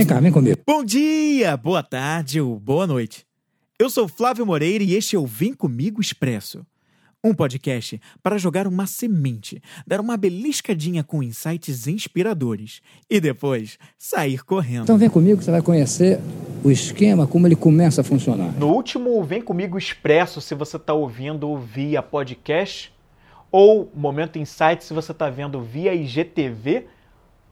Vem cá, vem comigo. Bom dia, boa tarde ou boa noite. Eu sou Flávio Moreira e este é o Vem Comigo Expresso. Um podcast para jogar uma semente, dar uma beliscadinha com insights inspiradores e depois sair correndo. Então vem comigo que você vai conhecer o esquema, como ele começa a funcionar. No último Vem Comigo Expresso, se você está ouvindo via podcast, ou Momento Insight, se você está vendo via IGTV,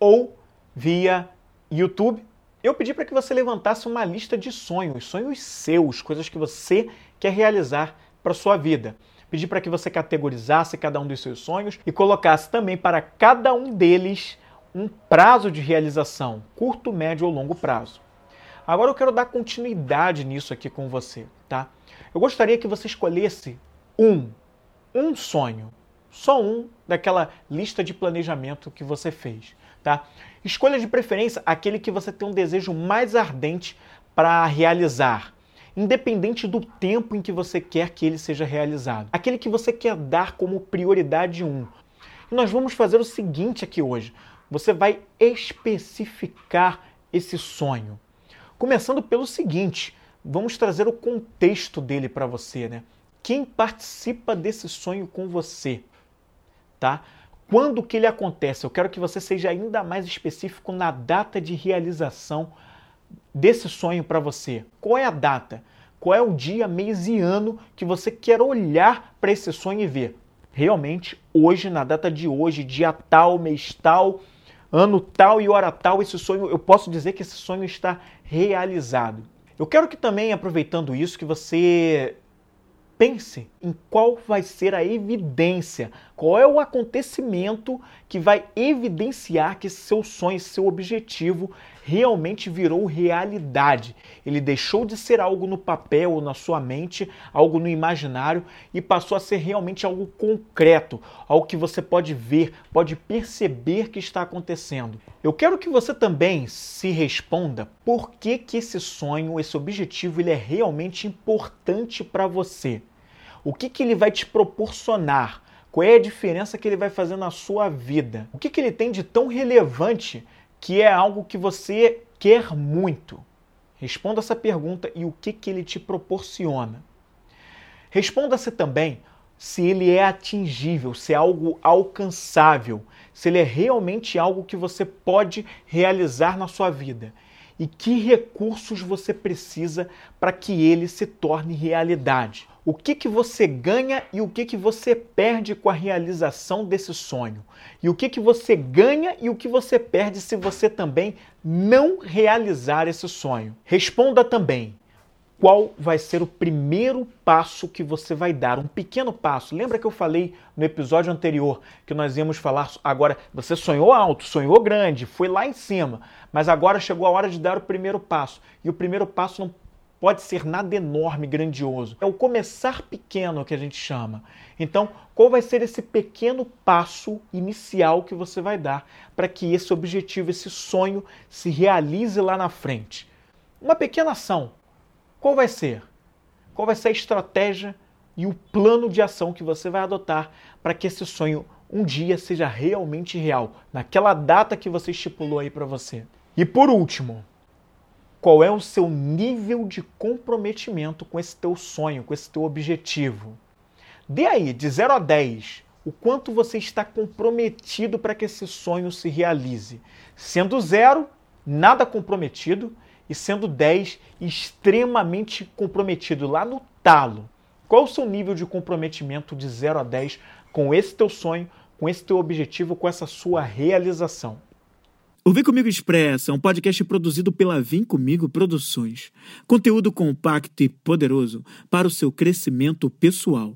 ou via YouTube, eu pedi para que você levantasse uma lista de sonhos, sonhos seus, coisas que você quer realizar para sua vida. Pedi para que você categorizasse cada um dos seus sonhos e colocasse também para cada um deles um prazo de realização, curto, médio ou longo prazo. Agora eu quero dar continuidade nisso aqui com você, tá? Eu gostaria que você escolhesse um, um sonho, só um daquela lista de planejamento que você fez, tá? Escolha de preferência aquele que você tem um desejo mais ardente para realizar, independente do tempo em que você quer que ele seja realizado. Aquele que você quer dar como prioridade 1. E nós vamos fazer o seguinte aqui hoje. Você vai especificar esse sonho. Começando pelo seguinte, vamos trazer o contexto dele para você, né? Quem participa desse sonho com você, tá? Quando que ele acontece? Eu quero que você seja ainda mais específico na data de realização desse sonho para você. Qual é a data? Qual é o dia, mês e ano que você quer olhar para esse sonho e ver? Realmente, hoje, na data de hoje, dia tal, mês tal, ano tal e hora tal, esse sonho, eu posso dizer que esse sonho está realizado. Eu quero que também, aproveitando isso, que você pense em qual vai ser a evidência, qual é o acontecimento que vai evidenciar que seu sonho, seu objetivo realmente virou realidade. Ele deixou de ser algo no papel ou na sua mente, algo no imaginário e passou a ser realmente algo concreto, algo que você pode ver, pode perceber que está acontecendo. Eu quero que você também se responda por que, que esse sonho, esse objetivo, ele é realmente importante para você. O que, que ele vai te proporcionar? Qual é a diferença que ele vai fazer na sua vida? O que, que ele tem de tão relevante que é algo que você quer muito? Responda essa pergunta e o que, que ele te proporciona. Responda-se também se ele é atingível, se é algo alcançável, se ele é realmente algo que você pode realizar na sua vida e que recursos você precisa para que ele se torne realidade. O que, que você ganha e o que, que você perde com a realização desse sonho? E o que, que você ganha e o que você perde se você também não realizar esse sonho? Responda também qual vai ser o primeiro passo que você vai dar, um pequeno passo. Lembra que eu falei no episódio anterior que nós íamos falar agora, você sonhou alto, sonhou grande, foi lá em cima, mas agora chegou a hora de dar o primeiro passo. E o primeiro passo não pode ser nada enorme, grandioso. É o começar pequeno que a gente chama. Então, qual vai ser esse pequeno passo inicial que você vai dar para que esse objetivo, esse sonho se realize lá na frente? Uma pequena ação qual vai ser? Qual vai ser a estratégia e o plano de ação que você vai adotar para que esse sonho um dia seja realmente real, naquela data que você estipulou aí para você? E por último, qual é o seu nível de comprometimento com esse teu sonho, com esse teu objetivo? Dê aí, de 0 a 10, o quanto você está comprometido para que esse sonho se realize. Sendo zero, nada comprometido, e sendo 10 extremamente comprometido lá no talo. Qual o seu nível de comprometimento de 0 a 10 com esse teu sonho, com esse teu objetivo, com essa sua realização? O Vem Comigo Expressa é um podcast produzido pela Vem Comigo Produções. Conteúdo compacto e poderoso para o seu crescimento pessoal.